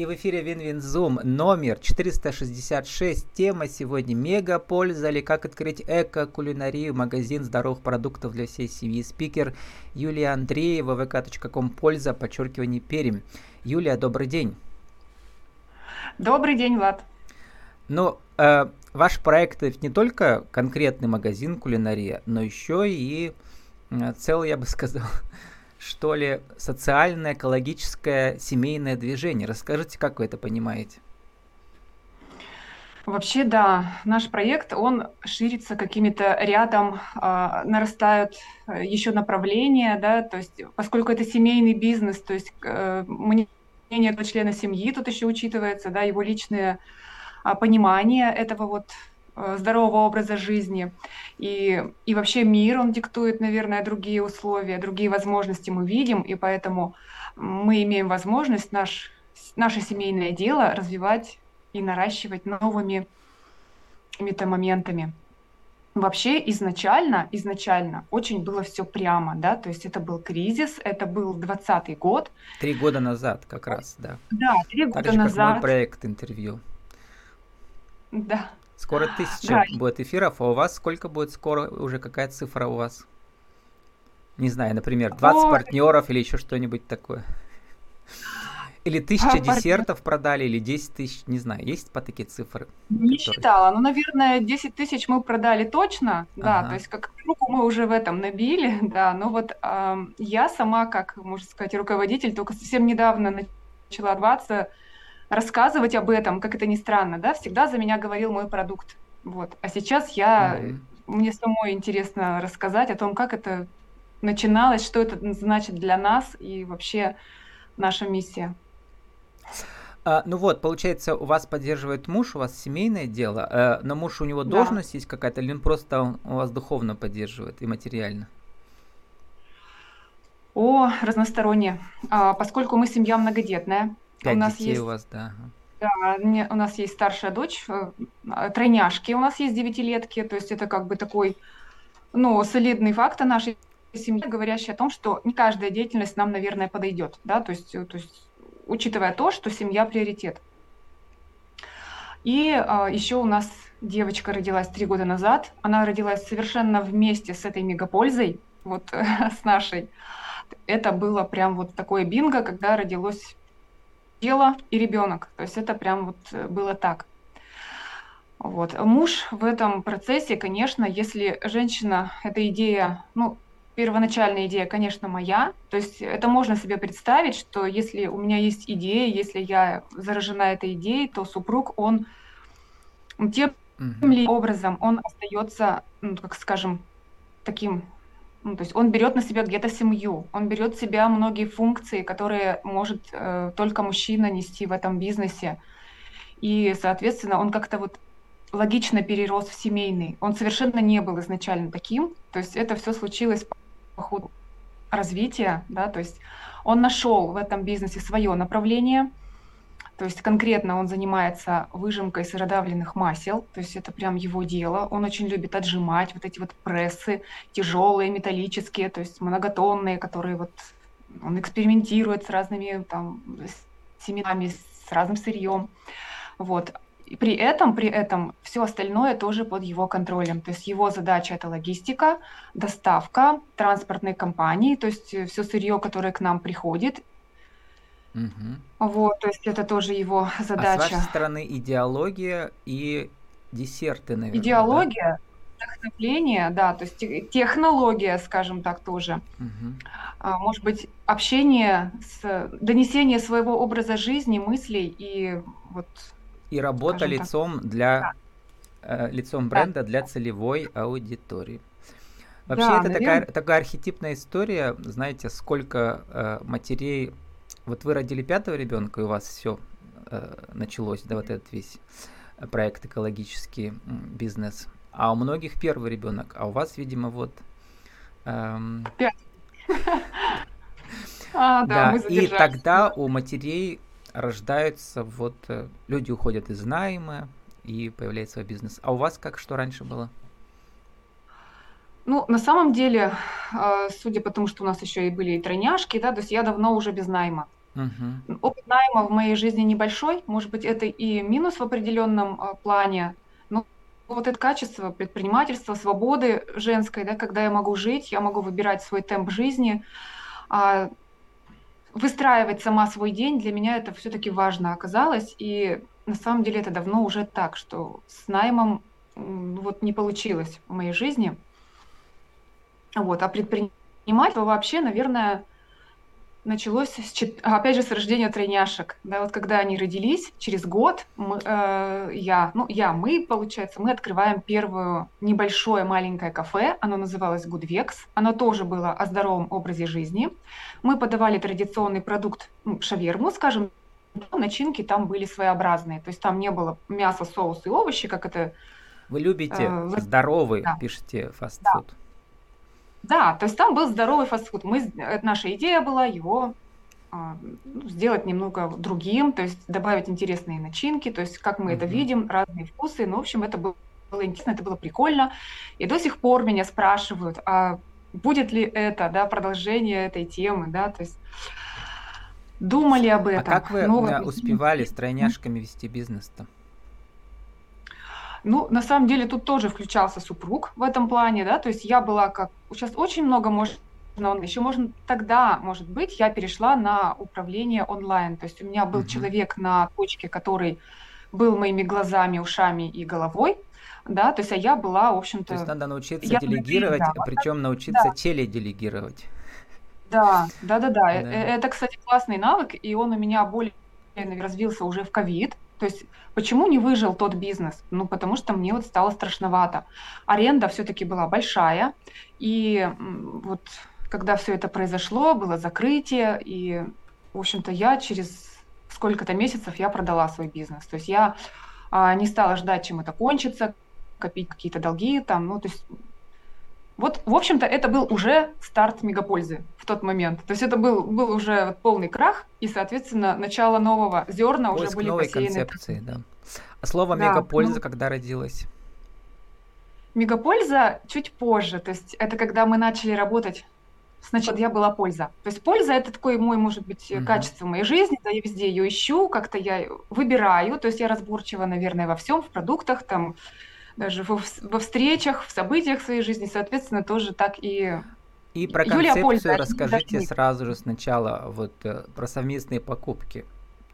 И в эфире WinWinZoom номер 466. Тема сегодня «Мега польза или как открыть эко-кулинарию, магазин здоровых продуктов для всей семьи». Спикер Юлия Андреева, vk.com польза, подчеркивание Пермь. Юлия, добрый день. Добрый день, Влад. Ну, э, ваш проект это не только конкретный магазин кулинария, но еще и э, целый, я бы сказал, что ли, социальное, экологическое, семейное движение. Расскажите, как вы это понимаете? Вообще, да, наш проект, он ширится какими-то рядом, э, нарастают еще направления, да, то есть, поскольку это семейный бизнес, то есть э, мнение члена семьи тут еще учитывается, да, его личное э, понимание этого вот здорового образа жизни. И, и вообще мир, он диктует, наверное, другие условия, другие возможности мы видим, и поэтому мы имеем возможность наш, наше семейное дело развивать и наращивать новыми какими-то моментами. Вообще изначально, изначально очень было все прямо, да, то есть это был кризис, это был двадцатый год. Три года назад как раз, да. Да, три года так же, назад. Как мой проект интервью. Да, Скоро тысяча да. будет эфиров, а у вас сколько будет скоро уже какая цифра у вас? Не знаю, например, 20 О, партнеров или еще что-нибудь такое. Или тысяча а, десертов продали, или 10 тысяч, не знаю, есть по такие цифры? Не которые... считала, ну, наверное, 10 тысяч мы продали точно, да, ага. то есть как руку мы уже в этом набили, да, но вот э, я сама, как, можно сказать, руководитель, только совсем недавно начала отбываться рассказывать об этом, как это ни странно, да, всегда за меня говорил мой продукт. Вот. А сейчас я, mm-hmm. мне самой интересно рассказать о том, как это начиналось, что это значит для нас и вообще наша миссия. А, ну вот, получается, у вас поддерживает муж, у вас семейное дело, а, но муж у него да. должность есть какая-то, или он просто у вас духовно поддерживает и материально? О, разносторонне. А, поскольку мы семья многодетная, Пять у нас детей есть... у вас, да. Да, у нас есть старшая дочь, э, тройняшки, у нас есть девятилетки, то есть это как бы такой, ну, солидный факт о нашей семье, говорящий о том, что не каждая деятельность нам, наверное, подойдет, да, то есть, то есть учитывая то, что семья приоритет. И а, еще у нас девочка родилась три года назад, она родилась совершенно вместе с этой мегапользой, вот с нашей. Это было прям вот такое бинго, когда родилось тело и ребенок. То есть это прям вот э, было так. Вот. Муж в этом процессе, конечно, если женщина, эта идея, ну, первоначальная идея, конечно, моя. То есть это можно себе представить, что если у меня есть идея, если я заражена этой идеей, то супруг, он тем mm-hmm. образом, он остается, ну, как скажем, таким ну, то есть он берет на себя где-то семью, он берет в себя многие функции, которые может э, только мужчина нести в этом бизнесе. И, соответственно, он как-то вот логично перерос в семейный. Он совершенно не был изначально таким. То есть это все случилось по ходу развития, да, то есть он нашел в этом бизнесе свое направление, то есть конкретно он занимается выжимкой сыродавленных масел, то есть это прям его дело. Он очень любит отжимать вот эти вот прессы тяжелые, металлические, то есть многотонные, которые вот он экспериментирует с разными там семенами, с разным сырьем. Вот. И при этом, при этом все остальное тоже под его контролем. То есть его задача это логистика, доставка транспортной компании, то есть все сырье, которое к нам приходит, Угу. Вот, то есть это тоже его задача. А с вашей стороны идеология и десерты, наверное. Идеология, да? вдохновление, да, то есть технология, скажем так, тоже. Угу. А, может быть, общение, с, донесение своего образа жизни, мыслей и вот. И работа лицом так. для да. э, лицом бренда да. для целевой аудитории. Вообще да, это такая, такая архетипная история, знаете, сколько э, матерей вот вы родили пятого ребенка, и у вас все э, началось, да, вот этот весь проект экологический бизнес. А у многих первый ребенок, а у вас, видимо, вот. Эм... Пять. А, да, и тогда у матерей рождаются вот э, люди уходят из найма и появляется свой бизнес. А у вас как что раньше было? Ну, на самом деле, э, судя по тому, что у нас еще и были и тройняшки, да, то есть я давно уже без найма. Угу. Опыт найма в моей жизни небольшой, может быть, это и минус в определенном а, плане, но вот это качество предпринимательства, свободы женской, да, когда я могу жить, я могу выбирать свой темп жизни, а, выстраивать сама свой день, для меня это все-таки важно оказалось, и на самом деле это давно уже так, что с наймом вот не получилось в моей жизни. Вот, а предпринимательство вообще, наверное, началось, с, опять же, с рождения тройняшек. Да, вот когда они родились, через год мы, э, я, ну, я, мы, получается, мы открываем первое небольшое маленькое кафе. Оно называлось Goodvex. Оно тоже было о здоровом образе жизни. Мы подавали традиционный продукт ну, шаверму, скажем, начинки там были своеобразные. То есть там не было мяса, соус и овощи, как это... Вы любите э, здоровый, да. пишите, фастфуд. Да. Да, то есть там был здоровый фастфуд. Мы, наша идея была его а, ну, сделать немного другим, то есть добавить интересные начинки, то есть как мы mm-hmm. это видим, разные вкусы. Ну, в общем, это было, интересно, это было прикольно. И до сих пор меня спрашивают, а будет ли это, да, продолжение этой темы, да, то есть думали об а этом. А как вы но... успевали с тройняшками вести бизнес-то? Ну, на самом деле тут тоже включался супруг в этом плане, да, то есть я была как... Сейчас очень много можно еще можно тогда, может быть, я перешла на управление онлайн. То есть у меня был uh-huh. человек на точке, который был моими глазами, ушами и головой, да, то есть а я была, в общем-то... То есть надо научиться я делегировать, да, причем научиться да. теледелегировать. Да, да, да, да. Это, кстати, классный навык, и он у меня более развился уже в ковид. То есть почему не выжил тот бизнес? Ну, потому что мне вот стало страшновато. Аренда все-таки была большая, и вот когда все это произошло, было закрытие, и, в общем-то, я через сколько-то месяцев я продала свой бизнес. То есть я а, не стала ждать, чем это кончится, копить какие-то долги там, ну, то есть вот, в общем-то, это был уже старт мегапользы в тот момент. То есть это был, был уже полный крах, и, соответственно, начало нового зерна Поиск уже были новой посеяны. концепции, да. А слово да, мегапольза ну, когда родилось? Мегапольза чуть позже. То есть это когда мы начали работать Сначала я была польза. То есть польза это такое мой, может быть, uh-huh. качество моей жизни, да, я везде ее ищу, как-то я выбираю, то есть я разборчива, наверное, во всем, в продуктах, там, даже во, во встречах, в событиях своей жизни, соответственно, тоже так и и про Юлия концепцию Польза, расскажите сразу же сначала вот э, про совместные покупки.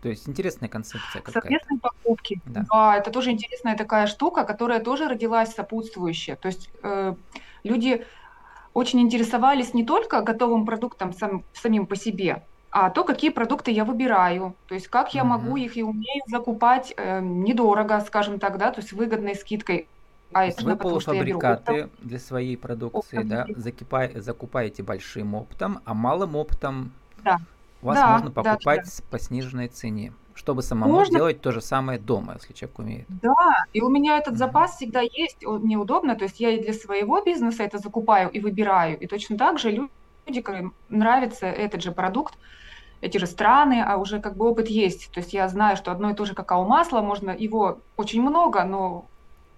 То есть интересная концепция какая-то. Совместные покупки. Да. да, это тоже интересная такая штука, которая тоже родилась сопутствующая. То есть э, люди очень интересовались не только готовым продуктом сам, самим по себе, а то, какие продукты я выбираю, то есть как я могу их и умею закупать э, недорого, скажем так, да, то есть выгодной скидкой. А это вы полуфабрикаты беру, для своей продукции, оптом, да, закипай, закупаете большим оптом, а малым оптом да. у вас да, можно покупать да, да. по сниженной цене, чтобы самому можно... делать то же самое дома, если человек умеет. Да, и у меня этот запас всегда есть, мне удобно, то есть я и для своего бизнеса это закупаю и выбираю, и точно так же люди, которым нравится этот же продукт, эти же страны, а уже как бы опыт есть. То есть я знаю, что одно и то же какао-масло, можно его очень много, но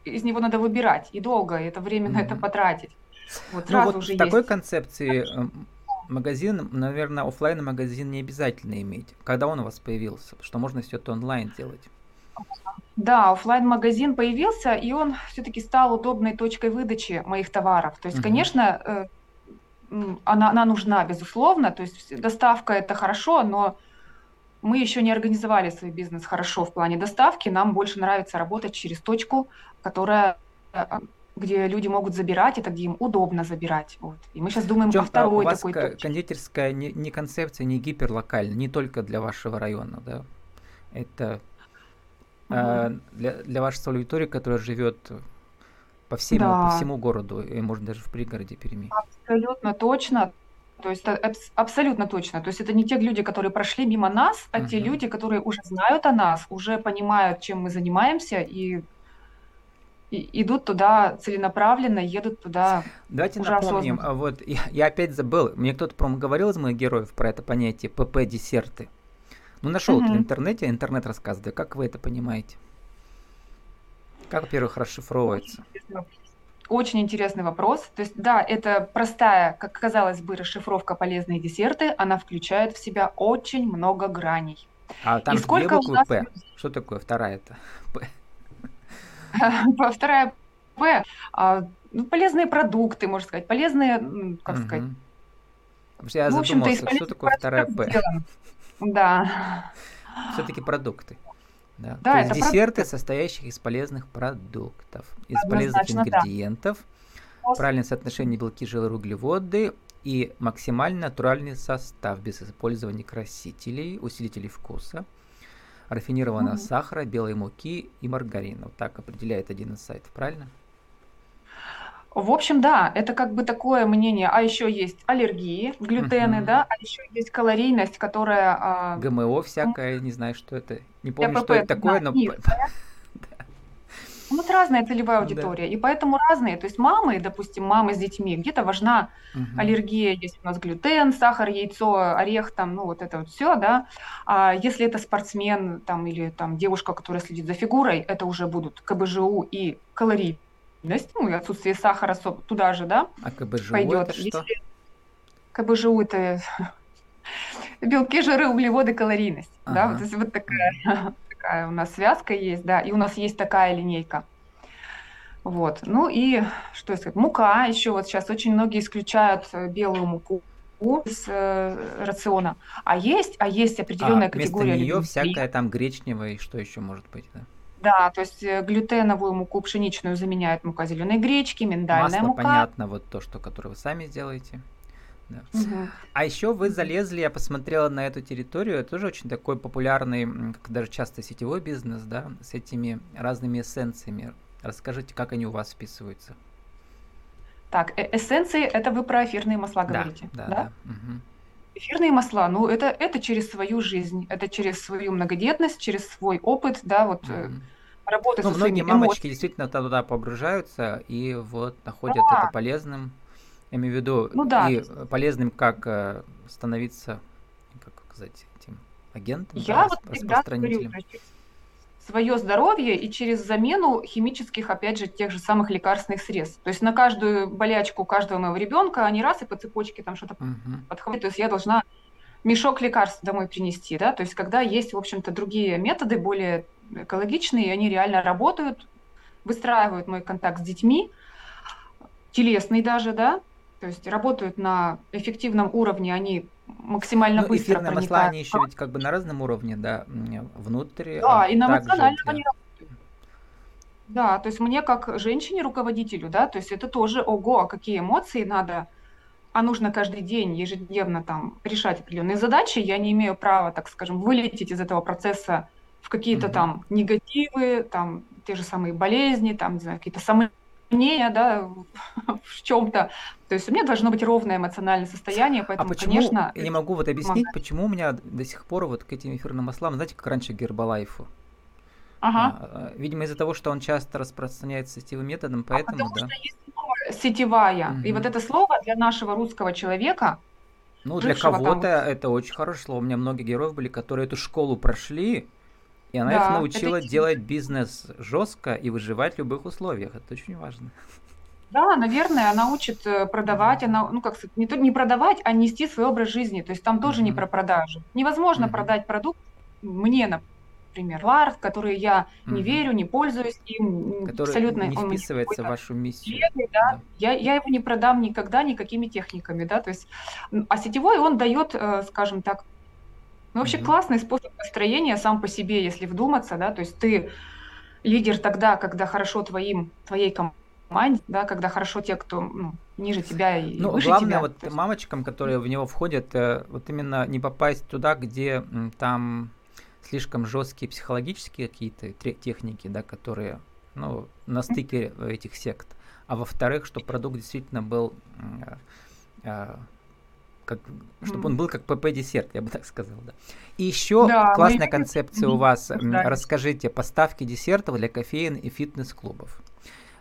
из него надо выбирать и долго, и это время mm-hmm. на это потратить. Вот ну, вот уже такой есть. концепции э, магазин, наверное, офлайн магазин не обязательно иметь. Когда он у вас появился? Что можно все это онлайн делать? Да, офлайн магазин появился, и он все-таки стал удобной точкой выдачи моих товаров. То есть, угу. конечно, э, она, она нужна, безусловно. То есть доставка это хорошо, но мы еще не организовали свой бизнес хорошо в плане доставки. Нам больше нравится работать через точку, которая э, где люди могут забирать, это где им удобно забирать. Вот. И мы сейчас думаем Причем, о второй у вас такой точке. кондитерская не, не концепция, не гиперлокальная, не только для вашего района, да? Это угу. э, для, для вашей аудитории, которая живет по, всему, да. по всему городу, и может даже в пригороде Перми. Абсолютно точно. То есть абсолютно точно. То есть это не те люди, которые прошли мимо нас, а uh-huh. те люди, которые уже знают о нас, уже понимают, чем мы занимаемся и, и идут туда целенаправленно, едут туда. Давайте уже напомним. Осознанно. Вот я, я опять забыл. Мне кто-то про говорил из моих героев про это понятие ПП десерты. Ну нашел uh-huh. в интернете, интернет рассказывает. Как вы это понимаете? Как, во-первых, расшифровывается? очень интересный вопрос. То есть, да, это простая, как казалось бы, расшифровка полезные десерты. Она включает в себя очень много граней. А там И сколько две буквы нас... П. Что такое вторая-то? П. Вторая П. А, ну, полезные продукты, можно сказать. Полезные, как сказать. Я ну, задумался, что такое вторая П. Да. Все-таки продукты. Да. Да, То есть десерты, продукты. состоящих из полезных продуктов, из полезных ингредиентов, да. правильное соотношение белки, жиры, углеводы и максимально натуральный состав без использования красителей, усилителей вкуса, рафинированного угу. сахара, белой муки и маргарина. Вот так определяет один из сайтов, правильно? В общем, да, это как бы такое мнение. А еще есть аллергии, глютены, да, а еще есть калорийность, которая... А... ГМО всякое, не знаю, что это. Не помню, КПП, что это такое, да, но... Их? У нас разная целевая аудитория, да. и поэтому разные. То есть мамы, допустим, мамы с детьми, где-то важна угу. аллергия, есть у нас глютен, сахар, яйцо, орех, там, ну вот это вот все, да. А если это спортсмен, там, или там девушка, которая следит за фигурой, это уже будут КБЖУ и калорий ну и отсутствие сахара туда же, да, а КБЖУ пойдет. это что? Если... КБЖУ это белки, жиры, углеводы, калорийность, ага. да, вот, вот такая, такая у нас связка есть, да, и у нас есть такая линейка. Вот, ну и что сказать, мука еще вот сейчас очень многие исключают э, белую муку из э, рациона, а есть, а есть определенная а, категория. Вместо нее всякая там гречневая, что еще может быть, да? Да, то есть э, глютеновую муку пшеничную заменяет мука зеленой гречки, миндальная Масло, мука. понятно, вот то, что, которое вы сами сделаете. Да. Угу. А еще вы залезли, я посмотрела на эту территорию, это тоже очень такой популярный, как даже часто сетевой бизнес, да, с этими разными эссенциями. Расскажите, как они у вас вписываются? Так, э эссенции это вы про эфирные масла говорите, да? Да, да. да. Угу. Эфирные масла, ну, это, это через свою жизнь, это через свою многодетность, через свой опыт, да, вот mm-hmm. работы ну, со многие мамочки эмоциями. действительно туда погружаются и вот находят да. это полезным. Я имею в виду, ну, да. и полезным как э, становиться, как сказать, этим агентом, Я да, вот распространителем. Говорю, свое здоровье и через замену химических, опять же, тех же самых лекарственных средств. То есть на каждую болячку каждого моего ребенка они раз и по цепочке там что-то uh-huh. подходят. То есть я должна мешок лекарств домой принести, да, то есть когда есть, в общем-то, другие методы, более экологичные, они реально работают, выстраивают мой контакт с детьми, телесный даже, да, то есть работают на эффективном уровне, они максимально ну, быстро эфирные масла, они еще ведь как бы на разном уровне, да, внутри. Да, а и на эмоциональном они работают. Да, то есть мне как женщине-руководителю, да, то есть это тоже, ого, а какие эмоции надо, а нужно каждый день, ежедневно там решать определенные задачи, я не имею права, так скажем, вылететь из этого процесса в какие-то угу. там негативы, там те же самые болезни, там, не знаю, какие-то самые мнения, да, в чем-то. То есть у меня должно быть ровное эмоциональное состояние, а поэтому, а почему, конечно... Я не могу вот объяснить, помогает. почему у меня до сих пор вот к этим эфирным маслам, знаете, как раньше Гербалайфу. Ага. А, а видимо, из-за того, что он часто распространяется сетевым методом, поэтому, а потому да. что есть слово сетевая. Угу. И вот это слово для нашего русского человека, ну, для кого-то там... это очень хорошее слово. У меня многие героев были, которые эту школу прошли, и она да, их научила это... делать бизнес жестко и выживать в любых условиях. Это очень важно. Да, наверное, она учит э, продавать, она, ну как сказать, не, не продавать, а нести свой образ жизни. То есть там тоже mm-hmm. не про продажу. Невозможно mm-hmm. продать продукт мне, например, товар, в который я mm-hmm. не верю, не пользуюсь им, который абсолютно не вписывается в вашу миссию. Бедный, да? Да. Я, я его не продам никогда никакими техниками, да, то есть, а сетевой он дает, э, скажем так, ну, вообще mm-hmm. классный способ построения сам по себе, если вдуматься, да, то есть ты лидер тогда, когда хорошо твоим, твоей команде, да, когда хорошо те, кто ну, ниже тебя и ну, выше главное тебя. вот есть... мамочкам, которые в него входят, э, вот именно не попасть туда, где там слишком жесткие психологические какие-то техники, да, которые ну, на стыке этих сект. А во-вторых, чтобы продукт действительно был э, как, чтобы он был как ПП-десерт, я бы так сказал, да. И еще да, классная мы... концепция у вас. Да. Расскажите, поставки десертов для кофеин и фитнес-клубов.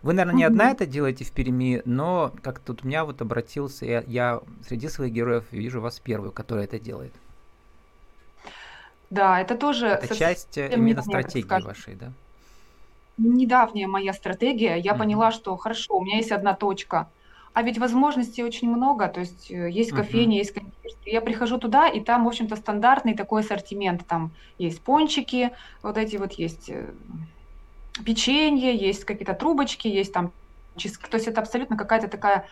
Вы, наверное, не одна это делаете в Перми, но как тут у меня вот обратился, я, я среди своих героев вижу вас первую, которая это делает. Да, это тоже... Это часть именно стратегии вашей, да? недавняя моя стратегия. Я mm-hmm. поняла, что хорошо, у меня есть одна точка, а ведь возможностей очень много, то есть э, есть кофейня, uh-huh. есть кондитерская. Я прихожу туда, и там, в общем-то, стандартный такой ассортимент. Там есть пончики, вот эти вот есть э, печенье, есть какие-то трубочки, есть там. То есть это абсолютно какая-то такая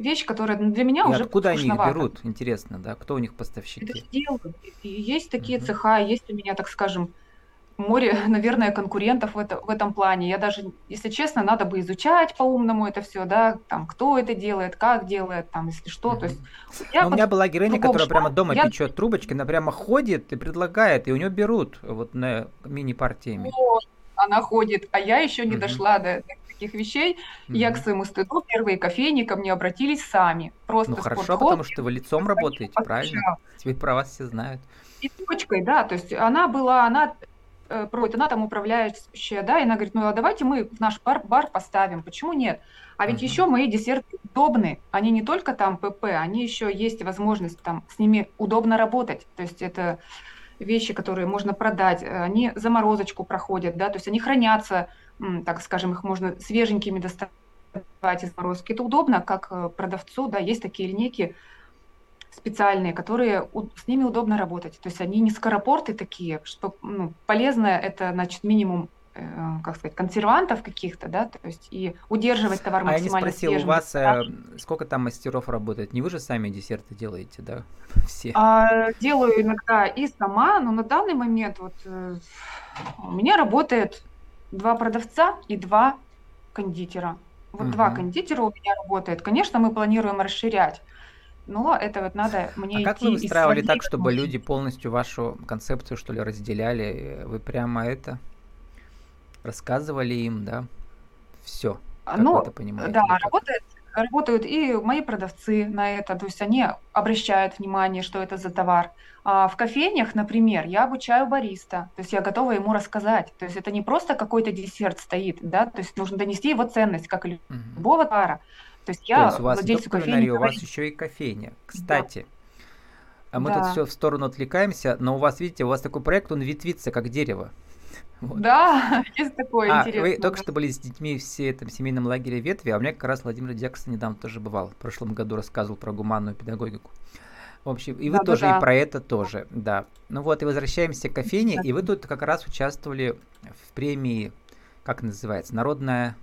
вещь, которая для меня и уже откуда они их берут? Интересно, да? Кто у них поставщики? Это делают. И есть такие uh-huh. цеха, есть у меня, так скажем, море, наверное, конкурентов в, это, в этом плане. Я даже, если честно, надо бы изучать по-умному это все, да, там, кто это делает, как делает, там, если что. То есть, я у меня была героиня, которая шла, прямо дома я... печет трубочки, она прямо ходит и предлагает, и у нее берут вот на мини-партиями. Вот, она ходит, а я еще не mm-hmm. дошла до, таких вещей. Mm-hmm. Я к своему стыду первые кофейни ко мне обратились сами. Просто ну хорошо, потому что вы лицом работаете, правильно? Теперь про вас все знают. И точкой, да, то есть она была, она Э, проводит, она там управляющая, да, и она говорит, ну а давайте мы в наш бар, бар поставим, почему нет? А ведь uh-huh. еще мои десерты удобны, они не только там ПП, они еще есть возможность там с ними удобно работать, то есть это вещи, которые можно продать, они заморозочку проходят, да, то есть они хранятся, так скажем, их можно свеженькими доставать из морозки. Это удобно, как э, продавцу, да, есть такие линейки, специальные, которые с ними удобно работать. То есть они не скоропорты такие, что ну, полезно это, значит, минимум э, как сказать, консервантов каких-то, да, то есть и удерживать товар максимально А я не спросил, свежим. у вас э, сколько там мастеров работает? Не вы же сами десерты делаете, да, все? А, делаю иногда и сама, но на данный момент вот э, у меня работает два продавца и два кондитера. Вот угу. два кондитера у меня работает. Конечно, мы планируем расширять но это вот надо мне А как вы выстраивали так, чтобы люди полностью вашу концепцию, что ли, разделяли? Вы прямо это рассказывали им, да? Все. Как ну, это понимаете? Да, работает, работают и мои продавцы на это, то есть они обращают внимание, что это за товар. А в кофейнях, например, я обучаю бариста, то есть я готова ему рассказать. То есть это не просто какой-то десерт стоит, да, то есть нужно донести его ценность, как и любого товара. То есть я То есть у вас не кофейни у вас еще и кофейня. Кстати, да. а мы да. тут все в сторону отвлекаемся, но у вас, видите, у вас такой проект, он ветвится как дерево. Вот. Да, есть такое а, интересное. Вы только что были с детьми все этом семейном лагере ветви, а у меня как раз Владимир Дьяксон недавно тоже бывал. В прошлом году рассказывал про гуманную педагогику. В общем, и вы да, тоже, да, и про это тоже, да. Ну вот, и возвращаемся к кофейне, и вы тут как раз участвовали в премии, как называется, Народная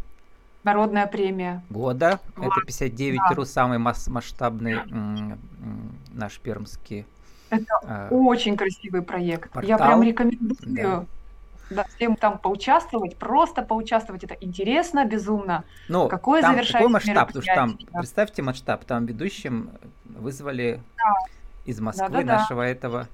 Народная премия. Года. Вот. Это 59 да. РУ, самый масс масштабный наш пермский. Это э, очень красивый проект. Портал. Я прям рекомендую да. Да, всем там поучаствовать, просто поучаствовать. Это интересно, безумно. Ну, Какое там такой масштаб, потому что там, да. представьте масштаб, там ведущим вызвали да. из Москвы да, да, нашего да. этого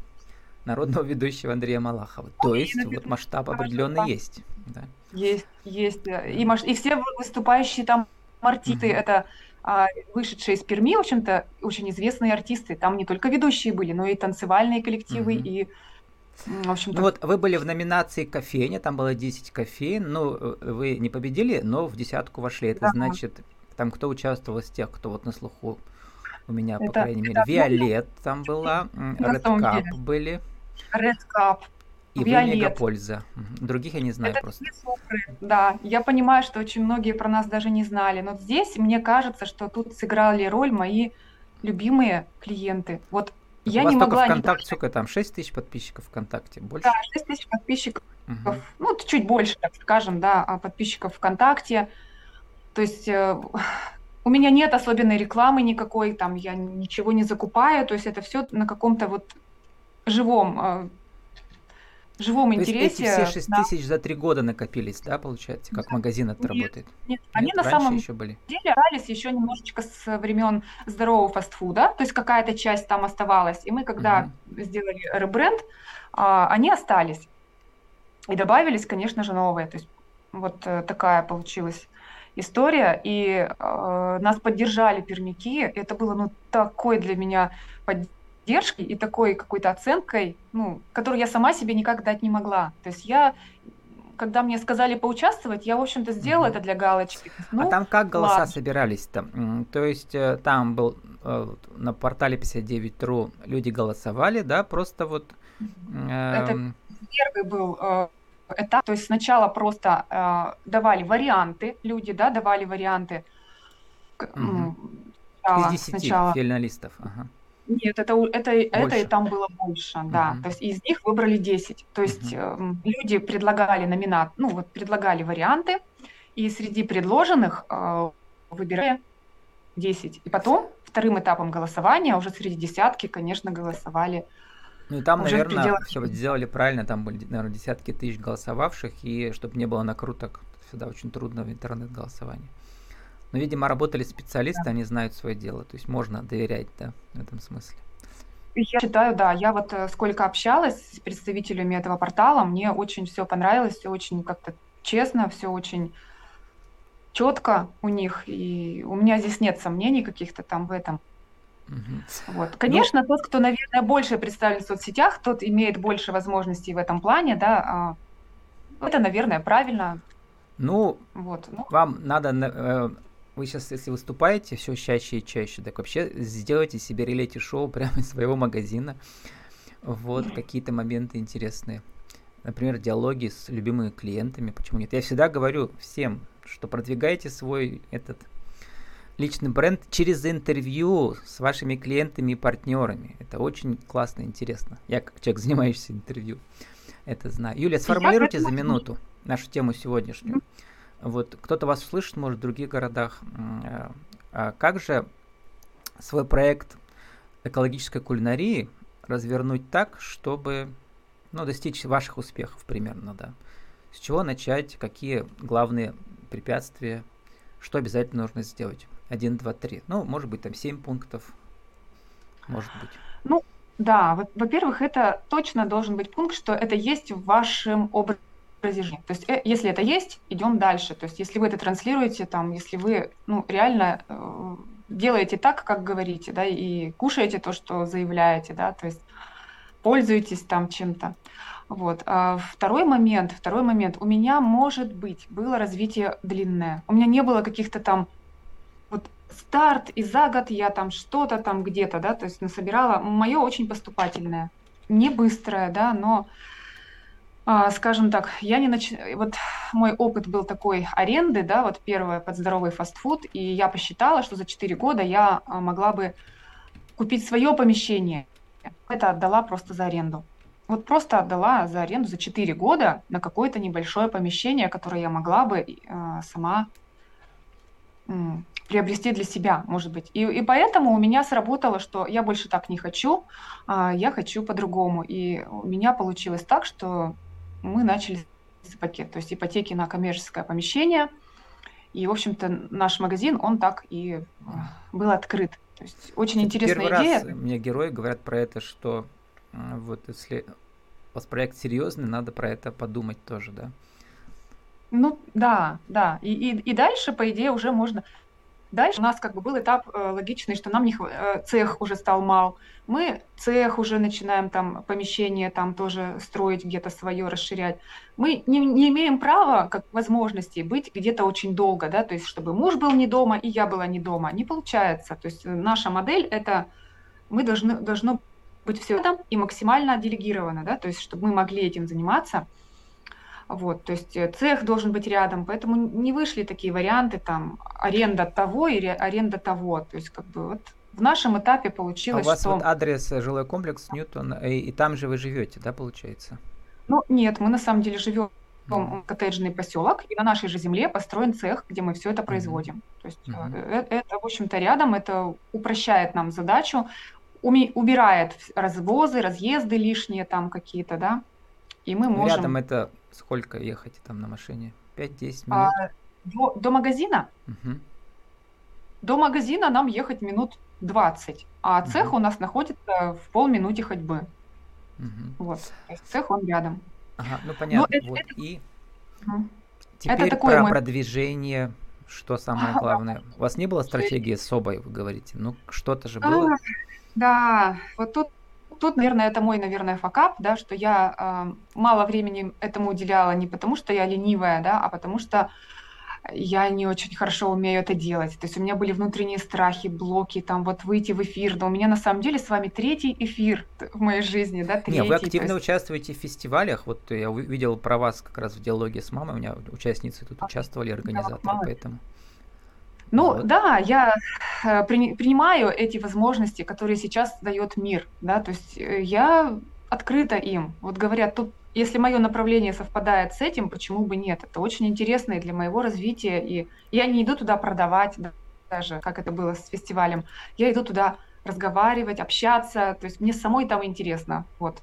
народного ведущего Андрея Малахова. То есть вот масштаб определенный есть. Да. Есть, есть. И, маш... и все выступающие там артисты, mm-hmm. это а, вышедшие из Перми, в общем-то, очень известные артисты. Там не только ведущие были, но и танцевальные коллективы, mm-hmm. и в общем-то... Ну вот вы были в номинации кофейня, там было 10 кофеин, ну вы не победили, но в десятку вошли. Это да. значит, там кто участвовал из тех, кто вот на слуху у меня, это, по крайней мере, Виолет там была, Cup были. Red Cup. И Виолет. вы. Других я не знаю это просто. Да, я понимаю, что очень многие про нас даже не знали. Но здесь мне кажется, что тут сыграли роль мои любимые клиенты. Вот я У вас не только могла ВКонтакте, сколько там, 6 тысяч подписчиков ВКонтакте? Больше? Да, 6 тысяч подписчиков. Угу. Ну, чуть больше, так скажем, да, а подписчиков ВКонтакте. То есть э, у меня нет особенной рекламы никакой, там я ничего не закупаю, то есть это все на каком-то вот живом э, живом То интересе. Есть эти все 6 да. тысяч за три года накопились, да, получается, как да. магазин это нет, работает? Нет, они нет, на самом еще были. деле остались еще немножечко с времен здорового фастфуда, то есть какая-то часть там оставалась. И мы, когда угу. сделали ребренд, а, они остались. И добавились, конечно же, новые. То есть вот э, такая получилась история, и э, нас поддержали пермяки. Это было ну такой для меня поддержка поддержкой и такой какой-то оценкой, ну, которую я сама себе никак дать не могла. То есть я, когда мне сказали поучаствовать, я, в общем-то, сделала mm-hmm. это для галочки. Ну, а там как голоса ладно. собирались-то? То есть э, там был э, на портале 59.ru люди голосовали, да, просто вот... Э, это первый был э, этап. То есть сначала просто э, давали варианты, люди, да, давали варианты. Угу. Сначала, Из 10 сначала. финалистов. Ага. Нет, это, это, это и там было больше, да. То есть из них выбрали 10. То есть uh люди предлагали номинат, ну вот предлагали варианты, и среди предложенных э, выбирали 10. И потом вторым этапом голосования уже среди десятки, конечно, голосовали ну и там, уже наверное, все сделали правильно, там были, наверное, десятки тысяч голосовавших, и чтобы не было накруток, всегда очень трудно в интернет-голосовании. Но, видимо, работали специалисты, они знают свое дело. То есть можно доверять, да, в этом смысле. Я считаю, да. Я вот э, сколько общалась с представителями этого портала, мне очень все понравилось, все очень как-то честно, все очень четко у них. И у меня здесь нет сомнений каких-то там в этом. Угу. Вот. Конечно, ну, тот, кто, наверное, больше представлен в соцсетях, тот имеет больше возможностей в этом плане, да. А, это, наверное, правильно. Ну, вот. ну. вам надо э, вы сейчас, если выступаете все чаще и чаще, так вообще сделайте себе реалити-шоу прямо из своего магазина. Вот, какие-то моменты интересные. Например, диалоги с любимыми клиентами. Почему нет? Я всегда говорю всем, что продвигайте свой этот личный бренд через интервью с вашими клиентами и партнерами. Это очень классно, интересно. Я как человек, занимающийся интервью, это знаю. Юлия, сформулируйте за минуту нашу тему сегодняшнюю. Вот кто-то вас услышит, может, в других городах. Э, а как же свой проект экологической кулинарии развернуть так, чтобы ну, достичь ваших успехов примерно, да? С чего начать, какие главные препятствия, что обязательно нужно сделать? Один, два, три. Ну, может быть, там семь пунктов, может быть. Ну, да, во-первых, это точно должен быть пункт, что это есть в вашем образе жизни. То есть, э, если это есть, идем дальше. То есть, если вы это транслируете, там, если вы ну, реально э, делаете так, как говорите, да, и кушаете то, что заявляете, да, то есть пользуетесь там чем-то. Вот. А второй момент, второй момент. У меня, может быть, было развитие длинное. У меня не было каких-то там вот старт, и за год я там что-то там где-то, да, то есть насобирала. Мое очень поступательное, не быстрое, да, но скажем так, я не нач... вот мой опыт был такой аренды, да, вот первое под здоровый фастфуд, и я посчитала, что за 4 года я а, могла бы купить свое помещение. Это отдала просто за аренду. Вот просто отдала за аренду за 4 года на какое-то небольшое помещение, которое я могла бы э, сама э, приобрести для себя, может быть. И, и поэтому у меня сработало, что я больше так не хочу, а я хочу по-другому. И у меня получилось так, что мы начали с то есть ипотеки на коммерческое помещение. И, в общем-то, наш магазин, он так и э, был открыт. То есть очень Кстати, интересная первый идея. Раз мне герои говорят про это, что э, вот если у вас проект серьезный, надо про это подумать тоже, да? Ну да, да. И, и, и дальше, по идее, уже можно Дальше у нас как бы был этап э, логичный, что нам не хв... э, цех уже стал мал. Мы цех уже начинаем там помещение там тоже строить где-то свое, расширять. Мы не, не имеем права, как возможности, быть где-то очень долго, да, то есть чтобы муж был не дома и я была не дома. Не получается. То есть наша модель это мы должны должно быть все там и максимально делегировано, да, то есть чтобы мы могли этим заниматься. Вот, то есть э, цех должен быть рядом, поэтому не вышли такие варианты, там, аренда того или аренда того. То есть, как бы, вот в нашем этапе получилось, а у вас что... вот адрес э, жилой комплекс Ньютон, и, и там же вы живете, да, получается? Ну, нет, мы на самом деле живем mm. коттеджный поселок, и на нашей же земле построен цех, где мы все это производим. Mm. То есть mm-hmm. это, это, в общем-то, рядом, это упрощает нам задачу, уми- убирает развозы, разъезды лишние там какие-то, да, и мы можем... Рядом это Сколько ехать там на машине? 5-10 а, минут? А, до, до магазина? Угу. До магазина нам ехать минут 20, а цех угу. у нас находится в полминуте ходьбы. Угу. Вот, цех он рядом. Ага, ну понятно. Но вот это... и угу. теперь это такое про мой... продвижение, что самое главное. У вас не было стратегии особой, вы говорите? Ну что-то же было. А, да, вот тут тут, наверное, это мой, наверное, факап, да, что я э, мало времени этому уделяла не потому, что я ленивая, да, а потому что я не очень хорошо умею это делать. То есть у меня были внутренние страхи, блоки, там вот выйти в эфир. Но у меня на самом деле с вами третий эфир в моей жизни, да, третий. Не, вы активно есть... участвуете в фестивалях. Вот я увидел про вас как раз в диалоге с мамой. У меня участницы тут участвовали, организаторы, да, поэтому... Ну вот. да, я э, при, принимаю эти возможности, которые сейчас дает мир, да, то есть э, я открыта им. Вот говорят, тут если мое направление совпадает с этим, почему бы нет? Это очень интересно и для моего развития. И я не иду туда продавать, даже как это было с фестивалем. Я иду туда разговаривать, общаться. То есть мне самой там интересно. Вот.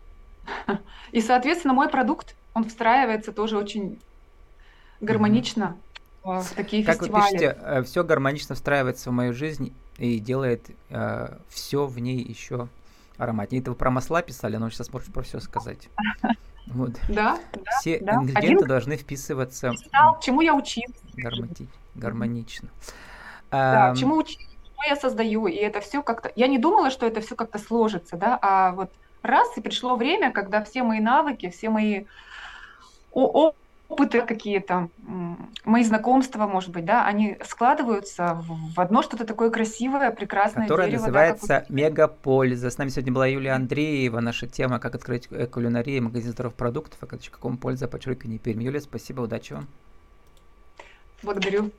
И, соответственно, мой продукт, он встраивается тоже очень гармонично в такие как фестивали. Как вы пишете, э, все гармонично встраивается в мою жизнь и делает э, все в ней еще ароматнее. Это вы про масла писали, но сейчас можете про все сказать. Вот. Да, Все да, ингредиенты Один должны вписываться. Писал, чему я училась. Гармони... Гармонично. Да, а, чему училась, что я создаю, и это все как-то... Я не думала, что это все как-то сложится, да, а вот раз, и пришло время, когда все мои навыки, все мои опыты какие-то, мои знакомства, может быть, да, они складываются в одно что-то такое красивое, прекрасное Которое дерево, называется да, мегапольза. С нами сегодня была Юлия Андреева, наша тема «Как открыть кулинарию, магазин здоровых продуктов, а какому польза, подчеркивание Пермь». Юлия, спасибо, удачи вам. Благодарю.